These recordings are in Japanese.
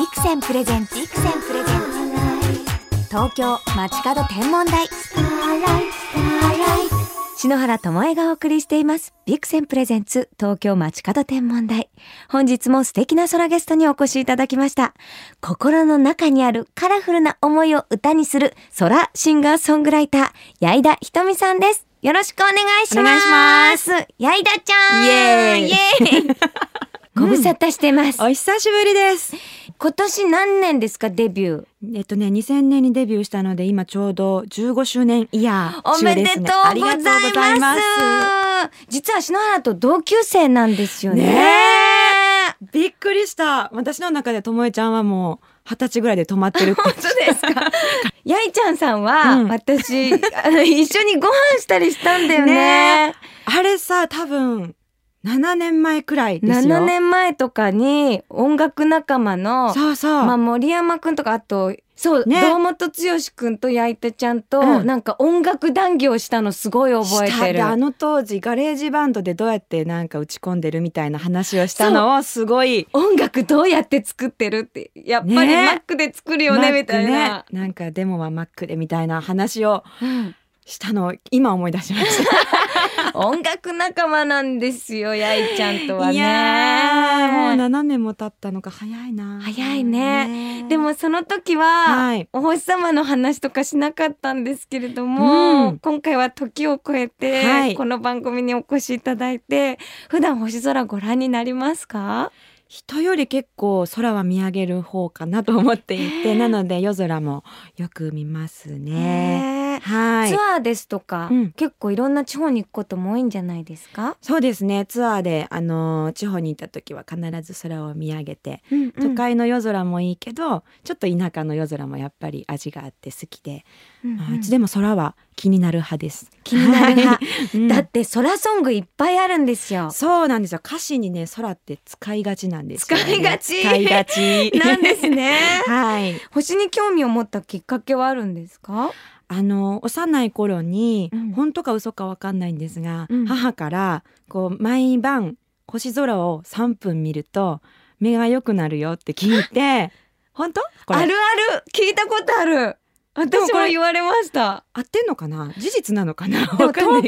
ビクセンプレゼンツビクセンプレゼンツ。東京街角天文台。篠原智恵がお送りしています。ビクセンプレゼンツ東京街角天文台。本日も素敵な空ゲストにお越しいただきました。心の中にあるカラフルな思いを歌にする空シンガーソングライター矢井田ひとみさんです。よろしくお願いします。矢井田ちゃん。イエーイ。ご無沙汰してます、お久しぶりです。今年何年ですかデビュー？えっとね、2000年にデビューしたので、今ちょうど15周年イヤーおめでとう。ございますありがとうございます。実は篠原と同級生なんですよねねびっくりした。私の中でともえちゃんはもう二十歳ぐらいで止まってる。本当ですか？やいちゃんさんは、うん私あの一緒にご飯したりしたんだよねねあれさ、多分7年前くらいですよ。7年前とかに音楽仲間のそうそう。まあ、森山くんとかあとそう、ね。堂本剛くんとやいちゃんと、うん。なんか音楽談義をしたのすごい覚えてる。であの当時 GarageBand でどうやってなんか打ち込んでるみたいな話をしたのをすごい。音楽どうやって作ってるってやっぱりね。マックで作るよねみたいな、マックね。なんかデモはマックでみたいな話をうんしたのを今思い出しまし 音楽仲間なんですよやいちゃんとはた。ね。いやーもう7年も経ったのか早いな。早いね。でもその時は、はい。お星様の話とかしなかったんですけれども、うん。今回は時を超えて、はい。この番組にお越しいただいて普段星空ご覧になりますか？人より結構空は見上げる方かなと思っていて、なので夜空もよく見ますね。ねはい。ツ。アーですとか、うん。結構いろんな地方に行くことも多いんじゃないですか、そうですね。ツアーであの地方に行った時は必ず空を見上げてうんうん。都会の夜空もいいけど、ちょっと田舎の夜空もやっぱり味があって好きで、うんうん。まあいつでも空は気になる派です。気になる派。だって空ソングいっぱいあるんですよ。そうなんですよ。歌詞にね空って使いがちなんですよ、ね、使いがち。使いがち。なんですね。はい。星に興味を持ったきっかけはあるんですか？あの幼い頃に、うん。本当か嘘かわかんないんですが、うん。母からこう毎晩星空を3分見ると目が良くなるよって聞いて 本当？あるある。聞いたことある。私これも言われました。合ってんのかな？事実なのかな？遠くのも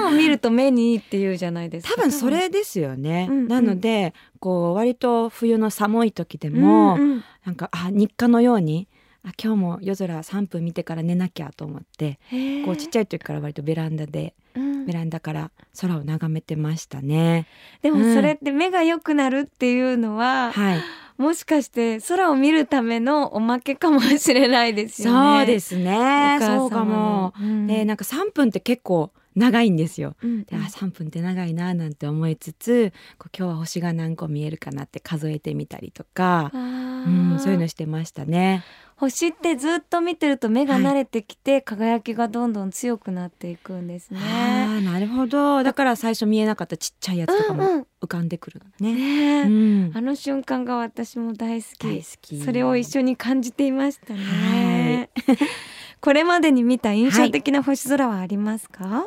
のを見ると目にいいって言うじゃないですか。多分それですよね、うんうん。なのでこう割と冬の寒い時でも、うんうん。なんかあ日課のようにあ今日も夜空3分見てから寝なきゃと思ってこうちっちゃい時から割とベランダでうんベランダから空を眺めてましたね。でもそれって目が良くなるっていうのは、はい、もしかして空を見るためのおまけかもしれないですよね。そうですねそうかも。うんでなんか3分って結構長いんですよ。うんであ3分って長いななんて思いつつこう今日は星が何個見えるかなって数えてみたりとか、あうーん、そういうのしてましたね。星ってずっと見てると目が慣れてきて、輝きがどんどん強くなっていくんですね。あーなるほど。だから最初見えなかったちっちゃいやつとかも浮かんでくるのね。ねえ。うん。あの瞬間が私も大好き。大好き。それを一緒に感じていましたね。これまでに見た印象的な星空はありますか？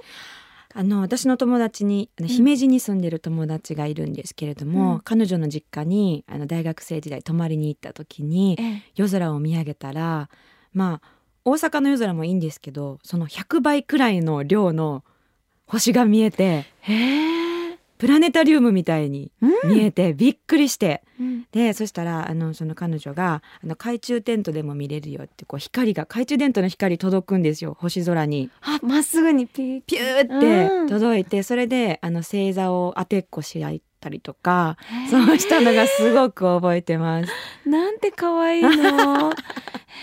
あの私の友達にあのうん。姫路に住んでる友達がいるんですけれども、うん。彼女の実家にあの大学生時代泊まりに行った時にええ。夜空を見上げたらまあ大阪の夜空もいいんですけどその100倍くらいの量の星が見えてへえ。プラネタリウムみたいにうん見えてびっくりして、うんでそしたらあのその彼女があの懐中テントでも見れるよってこう光が懐中テントの光届くんですよ星空に。あまっすぐにピーピューってうん届いて、それであの星座を当てっこし合ったりとかそうしたのがすごく覚えてます。なんて可愛いの。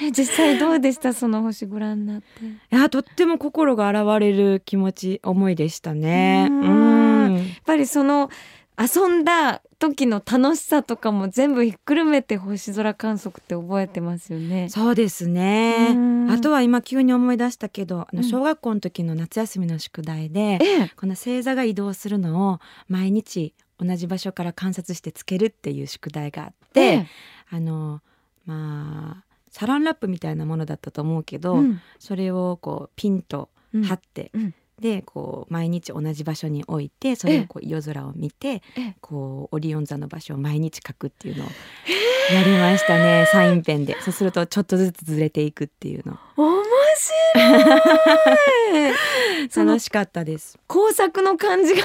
え実際どうでした？その星ご覧になって。いやとっても心が洗われる気持ち思いでしたね。ううんぱりその遊んだ時の楽しさとかも全部ひっくるめて星空観測って覚えてますよね。そうですね。うん。あとは今急に思い出したけど、あうん。の小学校の時の夏休みの宿題で、ええ、この星座が移動するのを毎日同じ場所から観察してつけるっていう宿題があって、ええ。あのまあサランラップみたいなものだったと思うけど、うん。それをこうピンとうん。貼って、うんでこう毎日同じ場所に置いてそれをこう夜空を見て、ええ。こうオリオン座の場所を毎日描くっていうのをやりましたねサインペンで。そうするとちょっとずつずれていくっていうの。面白い。楽しかったです。工作の感じが。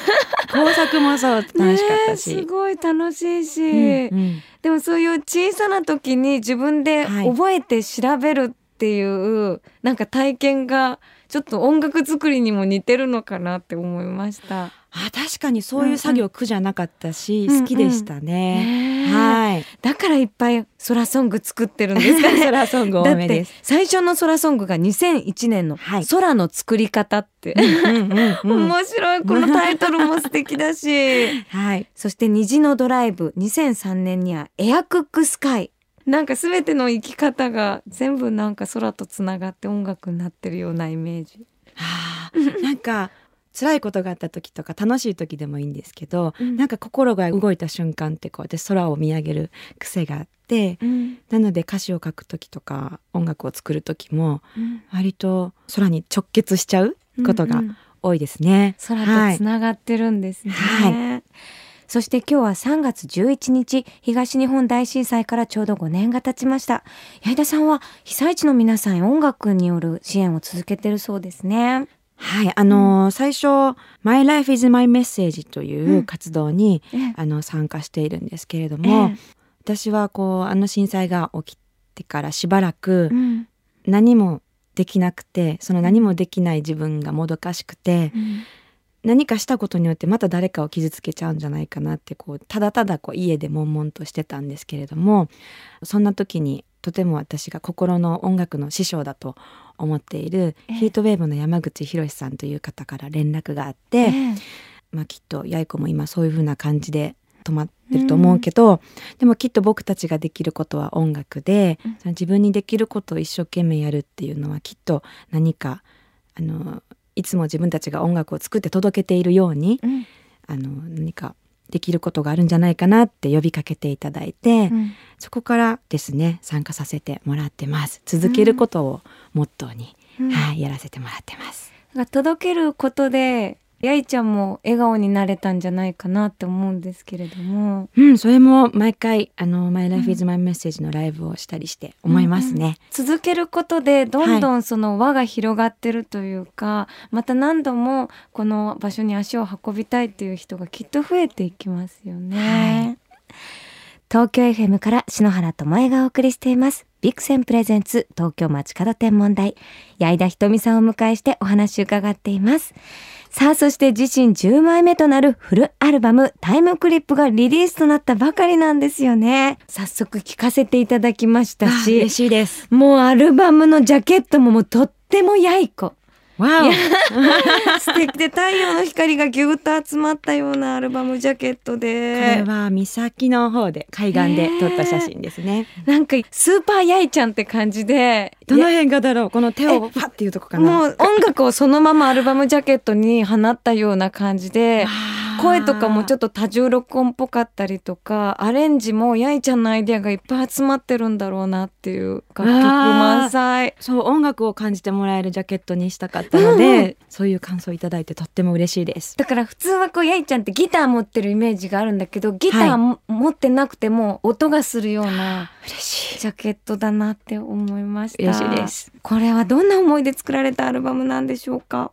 工作もそう楽しかったし、ねすごい楽しいし、うんうん。でもそういう小さな時に自分ではい。覚えて調べるっていう、なんか体験がちょっと音楽作りにも似てるのかなって思いました。あ確かにそういう作業苦じゃなかったし、うんうん好きでしたね、ねえ。はい。だからいっぱい空ソング作ってるんですかね。ソラソング多めです。最初の空ソングが2001年のはい。空の作り方って、うんうんうんうん。面白い。このタイトルも素敵だし。はい。そして虹のドライブ2003年にはエアクックスカイなんか全ての生き方が全部なんか空とつながって音楽になってるようなイメージ。はあなんか辛いことがあった時とか楽しい時でもいいんですけど、うんなんか心が動いた瞬間ってこう私空を見上げる癖があってなので歌詞を書く時とか音楽を作る時も割と空に直結しちゃうことがうんうん多いですね。空はいとつながってるんですね。はそして今日は3月11日東日本大震災からちょうど5年が経ちました。矢井田さんは被災地の皆さんへ音楽による支援を続けてるそうですね。はい、あのー最初「My Life is My Message」という活動に、ええ。あの参加しているんですけれども、私はこうあの震災が起きてからしばらくうん。何もできなくてその何もできない自分がもどかしくてうん何かしたことによってまた誰かを傷つけちゃうんじゃないかなってこうただただこう家で悶々としてたんですけれどもそんな時にとても私が心の音楽の師匠だと思っているええ。ヒートウェーブの山口博さんという方から連絡があって、ええ。まあ、きっと八重子も今そういう風な感じで止まってると思うけど、でもきっと僕たちができることは音楽で、うん。その自分にできることを一生懸命やるっていうのはきっと何かあのいつも自分たちが音楽を作って届けているようにうん。あの何かできることがあるんじゃないかなって呼びかけていただいて、うん。そこからですね参加させてもらってます。続けることをモットーに、うん。はい、やらせてもらってます。届けることでやいちゃんも笑顔になれたんじゃないかなって思うんですけれども。うん、それも毎回あの「My Life is My Message」のライブをしたりして思いますね。続けることでどんどんその輪が広がってるというか、また何度もこの場所に足を運びたいっていう人がきっと増えていきますよね。東京 FM から篠原智恵がお送りしています。ビクセンプレゼンツ東京街角天文台。矢井田ひとみさんをお迎えしてお話伺っています。さあ、そして自身10枚目となるフルアルバムタイムクリップがリリースとなったばかりなんですよね。早速聴かせていただきましたあし嬉、しいです。もうアルバムのジャケットももうとってもやいこ。わお 素敵で太陽の光がぎゅっと集まったようなアルバムジャケットこで。れは岬の方で海岸で撮った写真ですね。なんかスーパーやいちゃんって感じで。どの辺がだろう？この手をパッっていうとこかな。もう音楽をそのままアルバムジャケットに放ったような感じで声とかもちょっとと多重録音っぽかったりとかアレンジもやいちゃんのアイデアがいっぱい集まってるんだろうなっていう楽曲満載そう音楽を感じてもらえるジャケットにしたかったので、そういう感想をいただいてとっても嬉しいです。だから普通はこうやいちゃんってギター持ってるイメージがあるんだけどギターも持ってなくても音がするような嬉しい。ジャケットだなって思いました嬉しいです。これはどんな思いで作られたアルバムなんでしょうか？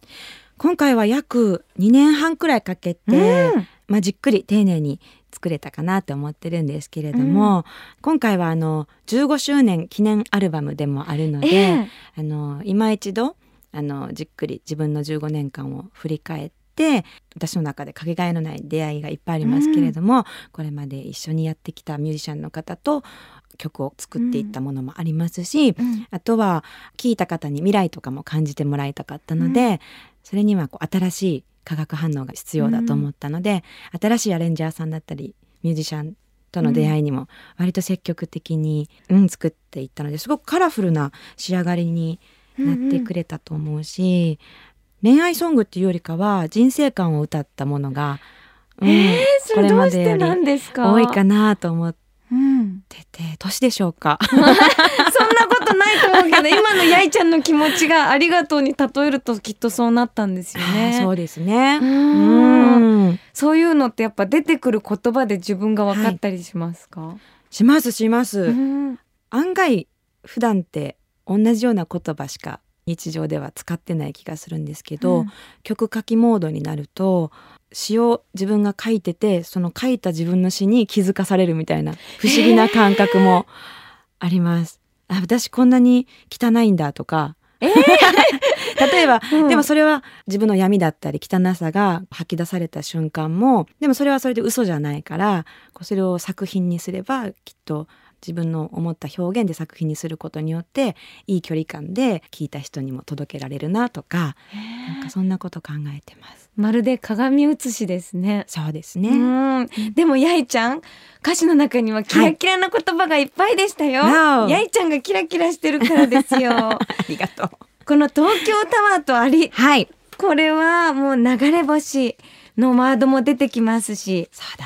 今回は約2年半くらいかけて、うん。まあ、じっくり丁寧に作れたかなって思ってるんですけれども、今回はあの15周年記念アルバムでもあるので、ええ。あの今一度あのじっくり自分の15年間を振り返って私の中でかけがえのない出会いがいっぱいありますけれども、これまで一緒にやってきたミュージシャンの方と曲を作っていったものもありますし、うん。あとは聴いた方に未来とかも感じてもらいたかったので、それにはこう新しい化学反応が必要だと思ったので、新しいアレンジャーさんだったりミュージシャンとの出会いにも割と積極的に、うん、作っていったのですごくカラフルな仕上がりになってくれたと思うし、恋愛ソングっていうよりかは人生観を歌ったものが、うんえー、それどうしてこれまでよりなんですか？多いかなと思っうん、てて年でしょうか。そんなことないと思うけど 今のやいちゃんの気持ちがありがとうに例えるときっとそうなったんですよね。そうですね。ううん。んそういうのってやっぱ出てくる言葉で自分が分かったりしますか、しますします、うん。案外普段って同じような言葉しか日常では使ってない気がするんですけど、うん曲書きモードになると詩を自分が書いててその書いた自分の詩に気づかされるみたいな不思議な感覚もあります。あ私こんなに汚いんだとか、例えば、うん。でもそれは自分の闇だったり汚さが吐き出された瞬間もでもそれはそれで嘘じゃないからそれを作品にすればきっと自分の思った表現で作品にすることによっていい距離感で聞いた人にも届けられるなとかなんかそんなこと考えてます。まるで鏡写しですね。そうですうね。んでもやいちゃん歌詞の中にはキラキラな言葉がいっぱいでしたよ。Wow やいちゃんがキラキラしてるからですよ。ありがとう。この東京タワーとアリはい。これはもう流れ星のワードも出てきますしそうだ。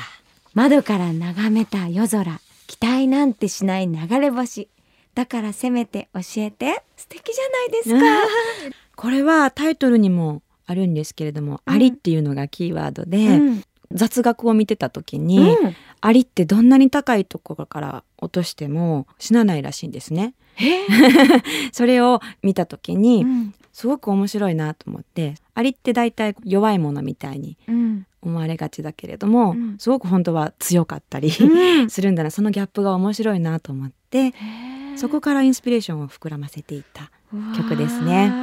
窓から眺めた夜空期待なんてしない流れ星だからせめて教えて素敵じゃないですか。これはタイトルにもあるんですけれども、うんアリっていうのがキーワードで、うん雑学を見てた時に、うんアリってどんなに高いところから落としても死なないらしいんですね。えそれを見た時に、うん。すごく面白いなと思ってアリって大体弱いものみたいにうん。思われがちだけれども、うん。すごく本当は強かったり、うん。するんだな。そのギャップが面白いなと思ってそこからインスピレーションを膨らませていった。曲ですね。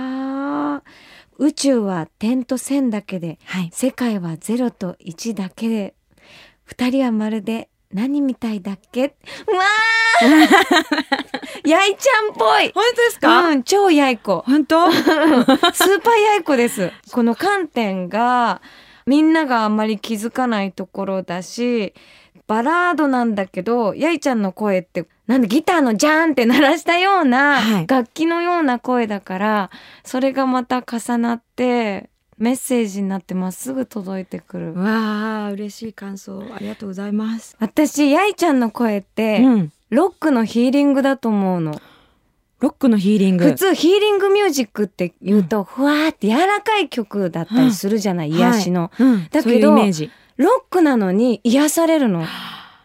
宇宙は点と線だけではい、世界はゼロと一だけで二人はまるで何みたいだっけ？うわー やいちゃんっぽい。本当ですうん、超やいこ。本当？スーパーやいこです。この観点がみんながあんまり気づかないところだしバラードなんだけどやいちゃんの声ってなんでギターのジャーンって鳴らしたようなはい。楽器のような声だから、それがまた重なってメッセージになってまっすぐ届いてくる。わあ嬉しい感想ありがとうございます。私やいちゃんの声って、うん、ロックのヒーリングだと思うの。ロックのヒーリング普通ヒーリングミュージックって言うと、ふわーって柔らかい曲だったりするじゃない、癒しの。うん、だけどそういうイメージ。ロックなのに癒されるの。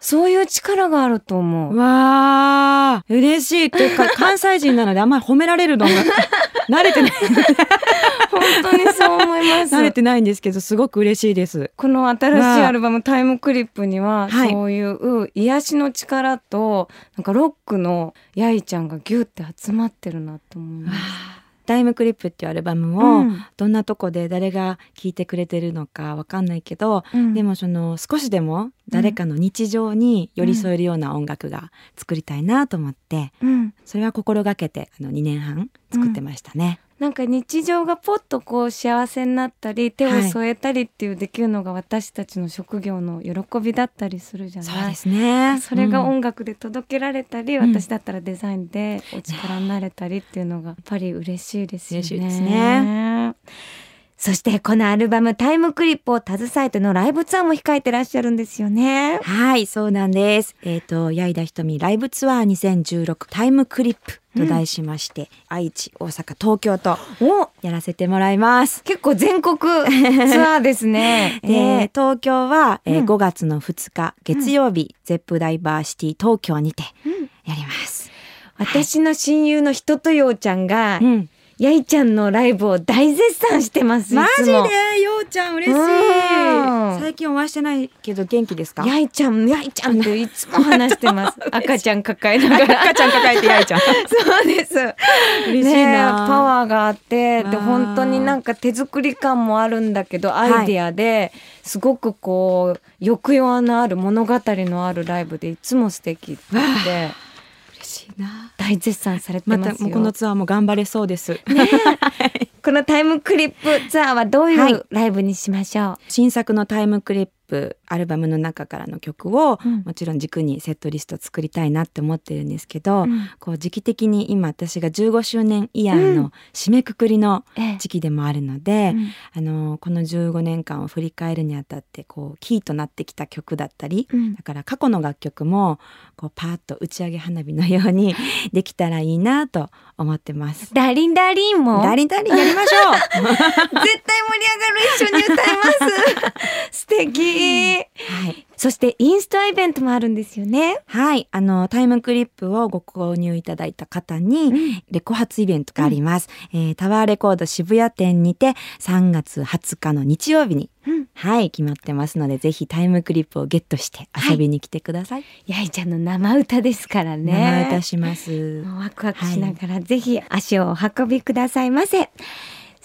そういう力があると思う。わあ嬉しいというか 関西人なのであんまり褒められるのが 慣れてない本当にそう思います。慣れてないんですけどすごく嬉しいです。この新しいアルバム「タイムクリップ」にははいそういう癒しの力となんかロックのやいちゃんがギュって集まってるなと思います。タイムクリップっていうアルバムを、うん。どんなとこで誰が聴いてくれてるのかわかんないけど、うん。でもその少しでも誰かの日常に寄り添えるような音楽が作りたいなと思って、うん。それは心がけてあの2年半作ってましたね。なんか日常がポッとこう幸せになったり手を添えたりっていうできるのが私たちの職業の喜びだったりするじゃない？そうですね。それがうん音楽で届けられたり、うん私だったらデザインでお力になれたりっていうのがやっぱり嬉しいですよね。嬉しいですねそしてこのアルバムタイムクリップを携えてのライブツアーも控えてらっしゃるんですよね。はい、そうなんです。えっ、と、矢井田ひとみライブツアー2016タイムクリップと題しまして、愛知、大阪、東京とおやらせてもらいます。結構全国ツアーですね。で、えー東京は、えーうん5月の2日月曜日、ゼップダイバーシティ東京にてうんやります。私の親友の人とようちゃんが、うん、やいちゃんのライブを大絶賛してます。いマジで？ようちゃん嬉しい。うん。最近お会いしてないけど元気ですか？やいちゃん、やいちゃんっていつも話してます。赤ちゃん抱えながら。赤ちゃん抱えてやいちゃん。そうです。嬉しいな、パワーがあってで本当になんか手作り感もあるんだけどアイディアですごくこう抑揚のある物語のあるライブでいつも素敵って。嬉しいな大絶賛されてまますよ。たこのツアーも頑張れそうです、このタイムクリップツアーはどういはい。うライブにしましょ新作のタイムクリップアルバムの中からの曲を、うん。もちろん軸にセットリスト作りたいなって思ってるんですけど、う。うん。こう時期的に今私が15周年イヤーの締めくくりのええ。時期でもあるので、うん。あのこの15年間を振り返るにあたってこうキーとなってきた曲だったり、うん。だから過去の楽曲もこうパーッと打ち上げ花火のようにできたらいいなと思ってます。ダーリンダーリンも？ダーリンダーリンやりましょう。絶対盛り上がる一緒に歌います。素敵。敵、はい。そしてインスタイベントもあるんですよね。はい。あの、タイムクリップをご購入いただいた方に、レコ発イベントがあります。えータワーレコード渋谷店にて3月20日の日曜日に、うんはい、決まってますので、ぜひタイムクリップをゲットして遊びに来てください。やいちゃんの生歌ですからね。生歌します。ワクワクしながら、ぜひ足をお運びくださいませ。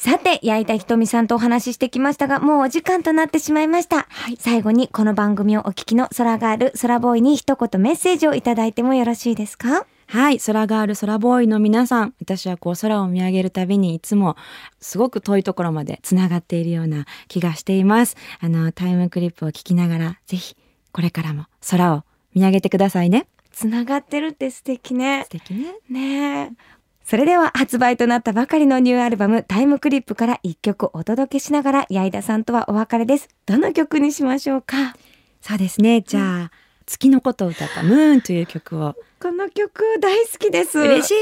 さて、矢井田ひとみさんとお話ししてきましたが、もうお時間となってしまいました。最後にこの番組をお聞きの空ガール、空ボーイに一言メッセージをいただいてもよろしいですか？はい、空ガール、空ボーイの皆さん、私はこう空を見上げるたびにいつもすごく遠いところまでつながっているような気がしています。あの、タイムクリップを聞きながら、ぜひこれからも空を見上げてくださいね。つながってるって素敵ね素。敵ね。ねえ。それでは発売となったばかりのニューアルバムタイムクリップから一曲お届けしながら矢井田さんとはお別れです。どの曲にしましょうか？そうですね。じゃあ、月のことを歌ったムーンという曲を。この曲大好きです。嬉しい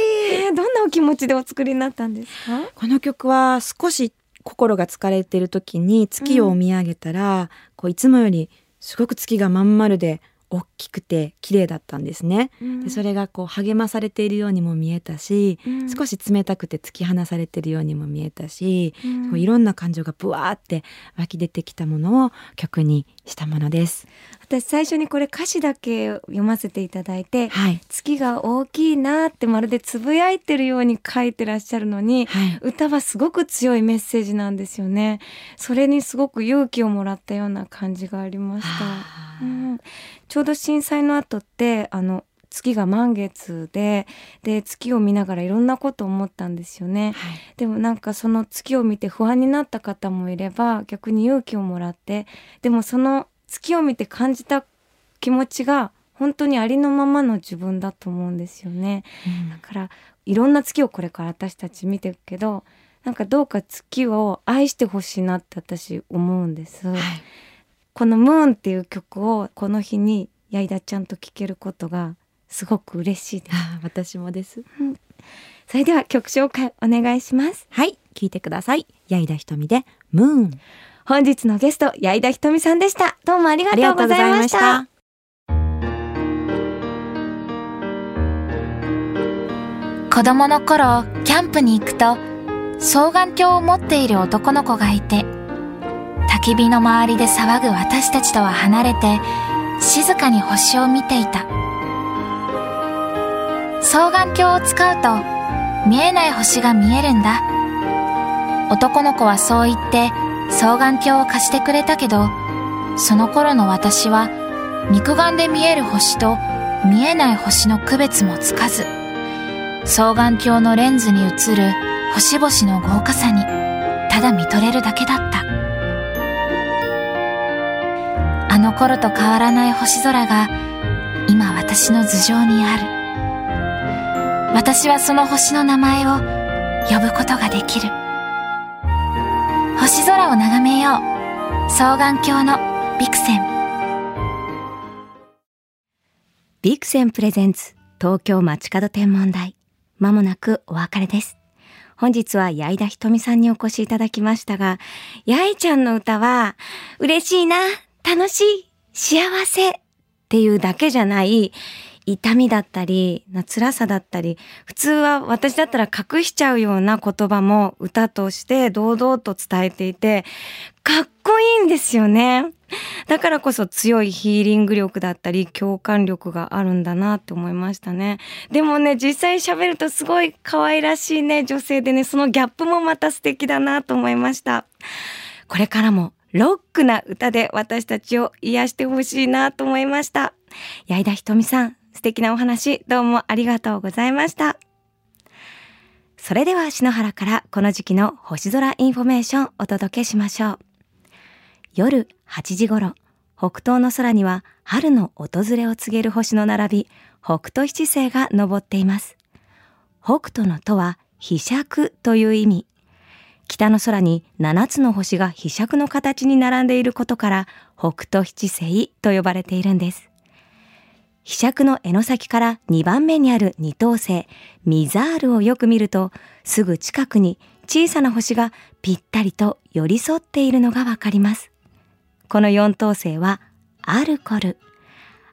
えーどんなお気持ちでお作りになったんですか？この曲は少し心が疲れている時に月を見上げたら、こういつもよりすごく月がまん丸で大きくて綺麗だったんですね。でそれがこう励まされているようにも見えたし、うん少し冷たくて突き放されているようにも見えたし、うんこういろんな感情がブワーって湧き出てきたものを曲にしたものです。私最初にこれ歌詞だけ読ませていただいて、はい。月が大きいなってまるでつぶやいてるように書いてらっしゃるのに、はい。歌はすごく強いメッセージなんですよね。それにすごく勇気をもらったような感じがありました。うん、ちょうど震災の後ってあの月が満月でで月を見ながらいろんなことを思ったんですよね。はい。でもなんかその月を見て不安になった方もいれば逆に勇気をもらってでもその月を見て感じた気持ちが本当にありのままの自分だと思うんですよね。だからいろんな月をこれから私たち見ていくけどなんかどうか月を愛してほしいなって私思うんです。はい。この「ムーン」っていう曲をこの日に矢井田ちゃんと聴けることがすごく嬉しいです。私もです。それでは曲紹介お願いします。はい。聞いてください。矢井田ひでムーン。本日のゲスト矢井田ひとみさんでした。どうもありがとうございまし。たた。子供の頃キャンプに行くと双眼鏡を持っている男の子がいて焚き火の周りで騒ぐ私たちとは離れて静かに星を見ていた双眼鏡を使うと見えない星が見えるんだ男の子はそう言って双眼鏡を貸してくれたけどその頃の私は肉眼で見える星と見えない星の区別もつかず双眼鏡のレンズに映る星々の豪華さにただ見とれるだけだった。あの頃と変わらない星空が今私の頭上にある。私はその星の名前を呼ぶことができる。星空を眺めよう双眼鏡のビクセン。ビクセンプレゼンツ東京街角天文台。まもなくお別れです。本日は矢井田ひとみさんにお越しいただきましたが矢井ちゃんの歌は嬉しいな楽しい幸せっていうだけじゃない痛みだったり辛さだったり普通は私だったら隠しちゃうような言葉も歌として堂々と伝えていてかっこいいんですよね。だからこそ強いヒーリング力だったり共感力があるんだなって思いましたね。でもね、実際喋るとすごい可愛らしいね、女性でね、そのギャップもまた素敵だなと思いました。これからもロックな歌で私たちを癒してほしいなと思いました。矢井田瞳さん、素敵なお話どうもありがとうございました。それでは篠原からこの時期の星空インフォメーションお届けしましょう。夜8時頃、北東の空には春の訪れを告げる星の並び、北斗七星が昇っています。北斗のとは、飛尺という意味。北の空に7つの星が飛尺の形に並んでいることから、北斗七星と呼ばれているんです。被尺の柄の先から2番目にある二等星、ミザールをよく見ると、すぐ近くに小さな星がぴったりと寄り添っているのがわかります。この4等星はアルコル。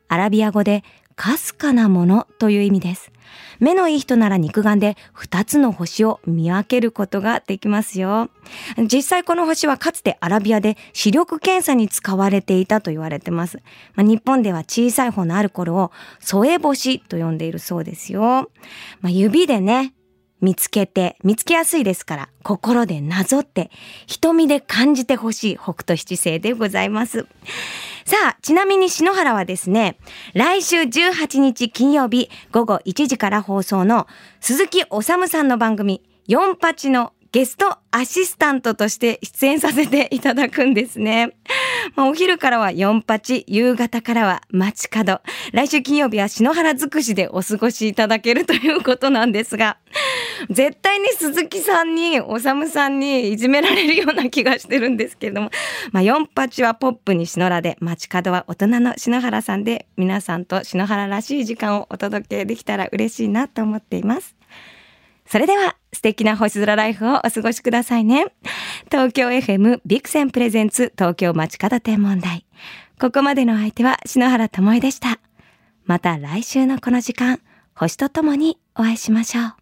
アラビア語でかすかなものという意味です。目のいい人なら肉眼で2つの星を見分けることができますよ。実際この星はかつてアラビアで視力検査に使われていたと言われてます。まあ、日本では小さい方のある頃を添え星と呼んでいるそうですよ。まあ、指でね、見つけて、見つけやすいですから、心でなぞって、瞳で感じてほしい北斗七星でございます。さあ、ちなみに篠原はですね、来週18日金曜日午後1時から放送の鈴木おさむさんの番組、四八のゲストアシスタントとして出演させていただくんですね。まあ、お昼からは四八、夕方からは街角。来週金曜日は篠原尽くしでお過ごしいただけるということなんですが、絶対に鈴木さんに、おさむさんにいじめられるような気がしてるんですけれども、まあ、四八はポップに篠原で、街角は大人の篠原さんで、皆さんと篠原らしい時間をお届けできたら嬉しいなと思っています。それでは素敵な星空ライフをお過ごしくださいね。東京 FM ビクセンプレゼンツ東京街角天文台。ここまでの相手は篠原智恵でした。また来週のこの時間、星とともにお会いしましょう。